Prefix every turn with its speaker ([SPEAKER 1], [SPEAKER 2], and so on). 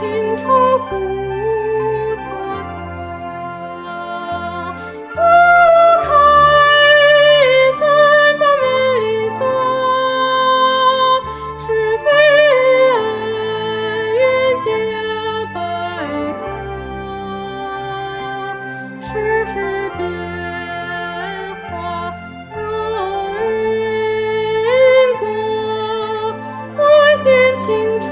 [SPEAKER 1] 清澈不蹉跎花开在造美色是非恩怨皆白头世事变化有因果还嫌情愁